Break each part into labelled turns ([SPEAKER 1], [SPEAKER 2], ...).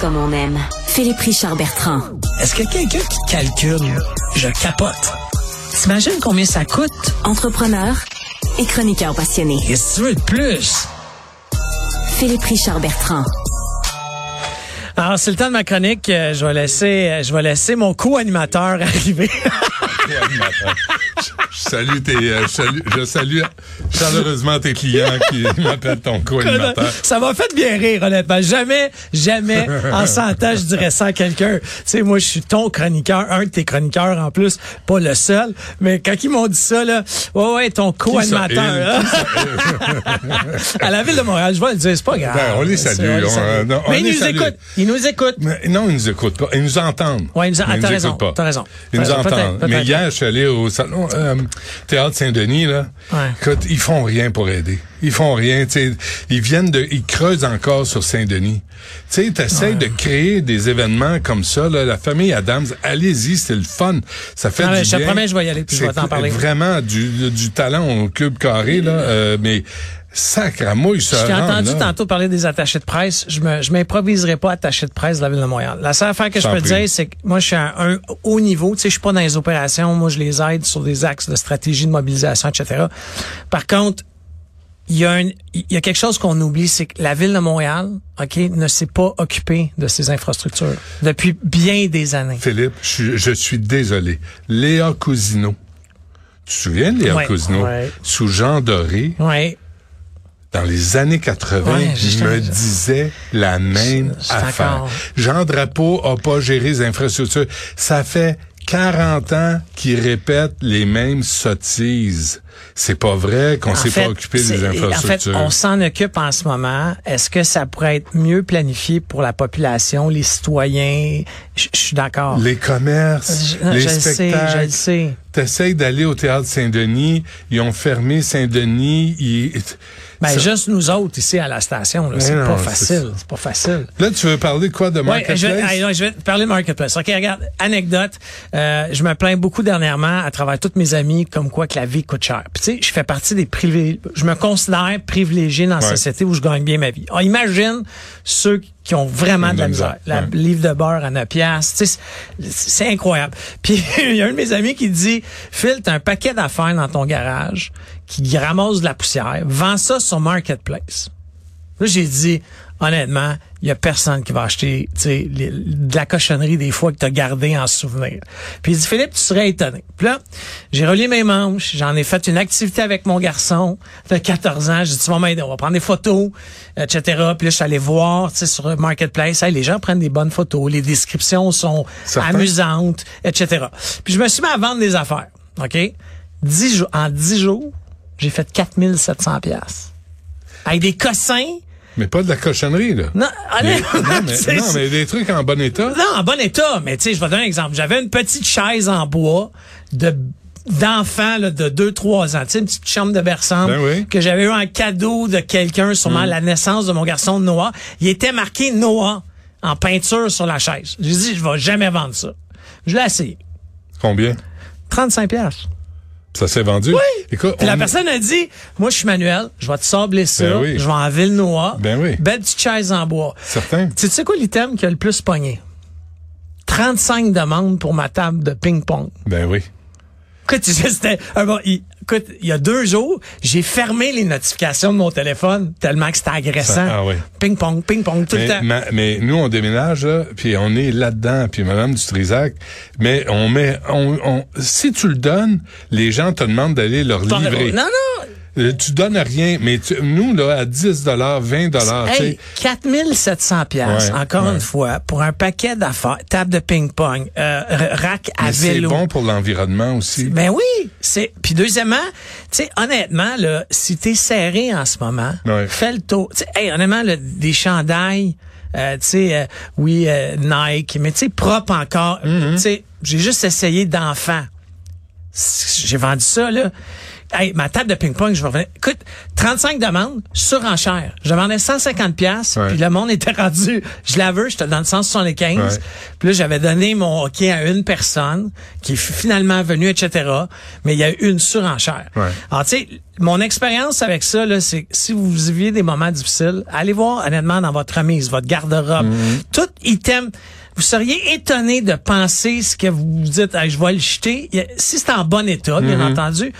[SPEAKER 1] comme on aime. Philippe Richard Bertrand.
[SPEAKER 2] Est-ce que quelqu'un qui calcule, je capote. T'imagines combien ça coûte?
[SPEAKER 1] Entrepreneur et chroniqueur passionné.
[SPEAKER 2] Qu'est-ce que tu veux de plus?
[SPEAKER 1] Philippe Richard Bertrand.
[SPEAKER 2] Alors, c'est le temps de ma chronique. Euh, Je vais laisser, euh, je vais laisser mon co-animateur arriver.
[SPEAKER 3] Je salue tes, euh, je salue, je salue chaleureusement tes clients qui m'appellent ton co-animateur.
[SPEAKER 2] ça m'a fait bien rire, honnêtement. Jamais, jamais, en 100 ans, je dirais ça à quelqu'un. Tu sais, moi, je suis ton chroniqueur, un de tes chroniqueurs en plus, pas le seul. Mais quand ils m'ont dit ça, là, ouais, ouais, ton co-animateur. Là. à la ville de Montréal, je vais le dire, c'est pas grave.
[SPEAKER 3] Ben, on les salue,
[SPEAKER 2] les
[SPEAKER 3] on
[SPEAKER 2] Mais ils nous
[SPEAKER 3] salue.
[SPEAKER 2] écoutent. Ils nous écoutent.
[SPEAKER 3] Mais non, ils nous écoutent pas. Ils nous entendent.
[SPEAKER 2] Ouais, ils nous- ah,
[SPEAKER 3] Mais
[SPEAKER 2] t'as raison,
[SPEAKER 3] écoutent pas.
[SPEAKER 2] t'as raison.
[SPEAKER 3] Ils nous
[SPEAKER 2] raison,
[SPEAKER 3] entendent. Mais hier, je suis allé au salon euh, Théâtre Saint-Denis, là.
[SPEAKER 2] Ouais.
[SPEAKER 3] Écoute, ils font rien pour aider. Ils font rien, tu sais. Ils viennent de, ils creusent encore sur Saint-Denis. Tu sais, t'essayes de créer des événements comme ça, là. La famille Adams, allez-y, c'est le fun. Ça fait
[SPEAKER 2] Ah
[SPEAKER 3] du
[SPEAKER 2] je
[SPEAKER 3] bien.
[SPEAKER 2] promets, je vais y aller, puis je vais t'en parler.
[SPEAKER 3] Vraiment du, du talent au cube carré, là. euh, mais,
[SPEAKER 2] Je t'ai
[SPEAKER 3] rentre,
[SPEAKER 2] entendu
[SPEAKER 3] là.
[SPEAKER 2] tantôt parler des attachés de presse. Je me, je m'improviserai pas attaché de presse de la ville de Montréal. La seule affaire que je peux dire, c'est que moi, je suis à un haut niveau. Tu sais, je suis pas dans les opérations. Moi, je les aide sur des axes de stratégie de mobilisation, etc. Par contre, il y a un, il y a quelque chose qu'on oublie, c'est que la ville de Montréal, OK, ne s'est pas occupée de ses infrastructures depuis bien des années.
[SPEAKER 3] Philippe, je, suis- je suis désolé. Léa Cousineau. Tu te souviens de Léa
[SPEAKER 2] Ouais,
[SPEAKER 3] Cousineau?
[SPEAKER 2] ouais.
[SPEAKER 3] Sous Jean Doré,
[SPEAKER 2] Ouais.
[SPEAKER 3] Dans les années 80,
[SPEAKER 2] Ouais,
[SPEAKER 3] il
[SPEAKER 2] je-
[SPEAKER 3] me disait la même
[SPEAKER 2] je
[SPEAKER 3] affaire. Jean Drapeau a pas géré les infrastructures. Ça fait 40 ans qu'il répète les mêmes sottises. C'est pas vrai qu'on s'est pas occupé des
[SPEAKER 2] En fait,
[SPEAKER 3] infrastructures.
[SPEAKER 2] on s'en occupe en ce moment. Est-ce que ça pourrait être mieux planifié pour la population, les citoyens? Je suis d'accord.
[SPEAKER 3] les commerces,
[SPEAKER 2] Je-
[SPEAKER 3] les
[SPEAKER 2] je le sais,
[SPEAKER 3] spectacles.
[SPEAKER 2] je le sais.
[SPEAKER 3] T'essayes d'aller au théâtre Saint-Denis, ils ont fermé Saint-Denis. ils-
[SPEAKER 2] Ben, juste nous autres ici à la station, c'est pas facile. C'est pas facile.
[SPEAKER 3] Là, tu veux parler de quoi de
[SPEAKER 2] Ouais,
[SPEAKER 3] Marketplace?
[SPEAKER 2] je allez, non, je vais te parler de Marketplace. OK, regarde, anecdote. Euh, je me plains beaucoup dernièrement à travers toutes mes amis comme quoi que la vie coûte cher. Puis tu sais, je fais partie des privilégiés. Je me considère privilégié dans la
[SPEAKER 3] Ouais.
[SPEAKER 2] société où je gagne bien ma vie. Ah, imagine ceux qui ont vraiment de la misère. La
[SPEAKER 3] Ouais.
[SPEAKER 2] livre de beurre à 9 piastres. C'est incroyable. Puis il y a un de mes amis qui dit, Phil, t'as un paquet d'affaires dans ton garage qui ramasse de la poussière. Vends ça sur Marketplace. Là, j'ai dit, honnêtement, il y a personne qui va acheter, tu sais, les- de la cochonnerie des fois que tu as gardé en souvenir. Puis il dit, Philippe, tu serais étonné. Puis là, j'ai relié mes manches, j'en ai fait une activité avec mon garçon de 14 ans. J'ai dit, tu vas m'aider, on va prendre des photos, etc. Puis là, je suis allé voir, tu sais, sur Marketplace, hey, les gens prennent des bonnes photos, les descriptions sont amusantes, etc. Puis je me suis mis à vendre des affaires, OK? 10 jours, en 10 jours, j'ai fait 4700 pièces Avec des cossins,
[SPEAKER 3] Mais pas de la cochonnerie, là.
[SPEAKER 2] non,
[SPEAKER 3] non, mais,
[SPEAKER 2] c'est-
[SPEAKER 3] non, mais des trucs en bon état.
[SPEAKER 2] non, en bon état, mais tu sais, je vais donner un exemple. J'avais une petite chaise en bois de d'enfants là, de 2-3 ans, tu sais, une petite chambre de berçante
[SPEAKER 3] Ben oui.
[SPEAKER 2] que j'avais eu en cadeau de quelqu'un, sûrement à la naissance de mon garçon Noah. Il était marqué Noah en peinture sur la chaise. J'ai dit, je vais jamais vendre ça. Je l'ai essayé.
[SPEAKER 3] Combien?
[SPEAKER 2] 35 pièces.
[SPEAKER 3] Ça s'est vendu? Oui. Écoute,
[SPEAKER 2] Puis la
[SPEAKER 3] on-
[SPEAKER 2] personne a dit, moi je suis manuel, je vais te sabler ça,
[SPEAKER 3] Ben oui.
[SPEAKER 2] je vais en ville Noah,
[SPEAKER 3] Ben oui.
[SPEAKER 2] belle petite chaise en bois.
[SPEAKER 3] Certain.
[SPEAKER 2] Tu sais quoi l'item qui a le plus pogné? 35 demandes pour ma table de ping-pong.
[SPEAKER 3] Ben oui.
[SPEAKER 2] Écoute, tu sais, c'était un bon, il, écoute, il y a deux jours, j'ai fermé les notifications de mon téléphone tellement que c'était agressant.
[SPEAKER 3] Ça- ah oui.
[SPEAKER 2] Ping-pong, ping-pong, tout le temps.
[SPEAKER 3] ma- mais nous, on déménage, là, puis on est là-dedans, puis Madame Dutrisac, mais on met, on, on- si tu le donnes, les gens te demandent d'aller leur livrer.
[SPEAKER 2] Non, non.
[SPEAKER 3] Euh, Tu donnes rien, mais tu- nous, là, à 10 20 dollars,
[SPEAKER 2] Hey,
[SPEAKER 3] sais,
[SPEAKER 2] 4700 pièces
[SPEAKER 3] Ouais,
[SPEAKER 2] encore
[SPEAKER 3] ouais.
[SPEAKER 2] une fois, pour un paquet d'affaires, table de ping-pong, euh, rack à
[SPEAKER 3] mais c'est bon pour l'environnement aussi.
[SPEAKER 2] Ben oui, c'est puis deuxièmement, tu sais honnêtement là, si t'es serré en ce moment,
[SPEAKER 3] Ouais.
[SPEAKER 2] fais le tour. Hey, honnêtement là, des chandails euh, tu sais euh, oui euh, Nike, mais tu sais propre encore.
[SPEAKER 3] Mm-hmm.
[SPEAKER 2] Tu sais, j'ai juste essayé d'enfant. J'ai vendu ça là. Hey, ma table de ping-pong, je vais revenir. Écoute, 35 demandes, surenchère. Je demandais 150 pièces,
[SPEAKER 3] Ouais.
[SPEAKER 2] puis le monde était rendu, je la veux, j'étais dans le 175.
[SPEAKER 3] Ouais.
[SPEAKER 2] Puis là, j'avais donné mon hockey à une personne qui est finalement venue, etc. Mais il y a eu une surenchère.
[SPEAKER 3] Ouais.
[SPEAKER 2] Alors, tu sais, mon expérience avec ça, là, c'est que si vous vivez des moments difficiles, allez voir honnêtement dans votre remise, votre garde-robe,
[SPEAKER 3] Mhm.
[SPEAKER 2] tout item. Vous seriez étonné de penser ce que vous dites, Hey, je vais le jeter. Si c'est en bon état, bien
[SPEAKER 3] Mhm.
[SPEAKER 2] entendu,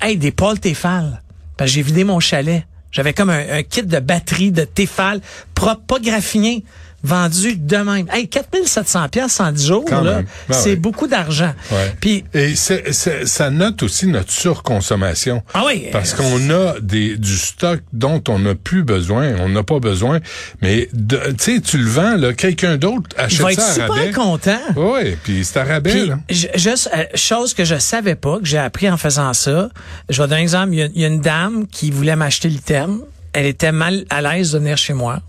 [SPEAKER 2] hey, des pôles Tefal. Parce que j'ai vidé mon chalet. J'avais comme un, un kit de batterie de Tefal propre, pas graffiné, vendu de même. Hey, 4700 pièces en 10 jours,
[SPEAKER 3] Quand
[SPEAKER 2] là,
[SPEAKER 3] même. Ben
[SPEAKER 2] c'est beaucoup d'argent.
[SPEAKER 3] Ouais.
[SPEAKER 2] Puis,
[SPEAKER 3] Et ça note aussi notre surconsommation.
[SPEAKER 2] ah oui.
[SPEAKER 3] Parce qu'on a des, du stock dont on n'a plus besoin, on n'a pas besoin. Mais tu sais, tu le vends, là, quelqu'un d'autre
[SPEAKER 2] il
[SPEAKER 3] achète
[SPEAKER 2] va être
[SPEAKER 3] ça à
[SPEAKER 2] super content.
[SPEAKER 3] Oui, puis c'est à rabais. Là.
[SPEAKER 2] juste, euh, chose que je savais pas, que j'ai appris en faisant ça. Je vais donner un exemple. Il y a, il y a une dame qui voulait m'acheter l'item. Elle était mal à l'aise de venir chez moi.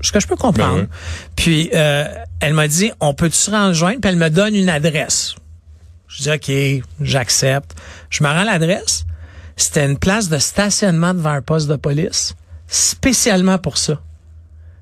[SPEAKER 2] Ce que je peux comprendre.
[SPEAKER 3] Ben ouais.
[SPEAKER 2] Puis, euh, elle m'a dit, on peut-tu se rejoindre? Puis elle me donne une adresse. Je dis, OK, j'accepte. Je me rends l'adresse. C'était une place de stationnement devant un poste de police, spécialement pour ça.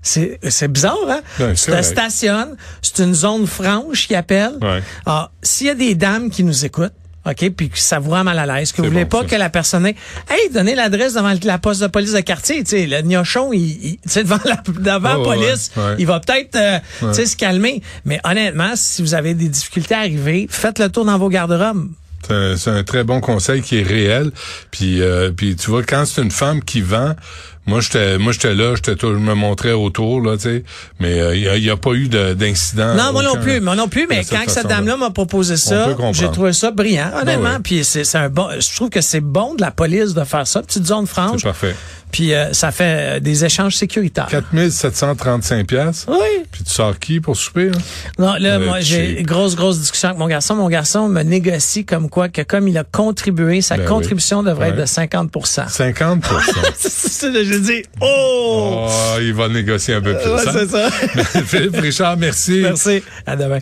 [SPEAKER 2] C'est c'est bizarre, hein?
[SPEAKER 3] Ben,
[SPEAKER 2] tu te stationnes, c'est une zone franche qui appelle.
[SPEAKER 3] Ouais.
[SPEAKER 2] Alors, s'il y a des dames qui nous écoutent, OK, puis que ça vous rend mal à l'aise, que vous voulez
[SPEAKER 3] bon,
[SPEAKER 2] pas
[SPEAKER 3] ça.
[SPEAKER 2] que la personne ait, hey, donnez l'adresse devant la poste de police de quartier, tu sais, le gnochon, il, il- devant la, devant la
[SPEAKER 3] Ouais, ouais,
[SPEAKER 2] police,
[SPEAKER 3] ouais.
[SPEAKER 2] il va peut-être, euh, tu sais, se calmer. Mais honnêtement, si vous avez des difficultés à arriver, faites le tour dans vos garde-robes.
[SPEAKER 3] C'est un, c'est un très bon conseil qui est réel. Puis, euh, puis tu vois, quand c'est une femme qui vend, moi j'étais, moi j'étais là, j'étais, tout- je me montrais autour là, tu sais. Mais euh, il y a, il y a pas eu de- d'incident.
[SPEAKER 2] Non, moi non plus, moi non plus, mais quand cette dame-là m'a proposé ça, j'ai trouvé ça brillant, honnêtement.
[SPEAKER 3] Ben ouais.
[SPEAKER 2] Puis c'est c'est un bon, je trouve que c'est bon de la police de faire ça, petite zone franche.
[SPEAKER 3] C'est parfait.
[SPEAKER 2] Puis euh, ça fait euh, des échanges sécuritaires.
[SPEAKER 3] 4735 pièces.
[SPEAKER 2] Oui.
[SPEAKER 3] Puis tu sors qui pour souper? hein?
[SPEAKER 2] Non, là,
[SPEAKER 3] Ouais,
[SPEAKER 2] moi, j'ai grosse, grosse discussion avec mon garçon. Mon garçon me négocie comme quoi que comme il a contribué, sa
[SPEAKER 3] Ben oui.
[SPEAKER 2] contribution devrait être de 50
[SPEAKER 3] 50
[SPEAKER 2] C'est J'ai dit, oh!
[SPEAKER 3] Oh, il va négocier un peu plus.
[SPEAKER 2] Ouais,
[SPEAKER 3] hein?
[SPEAKER 2] c'est ça.
[SPEAKER 3] Philippe Richard, merci.
[SPEAKER 2] Merci. À demain.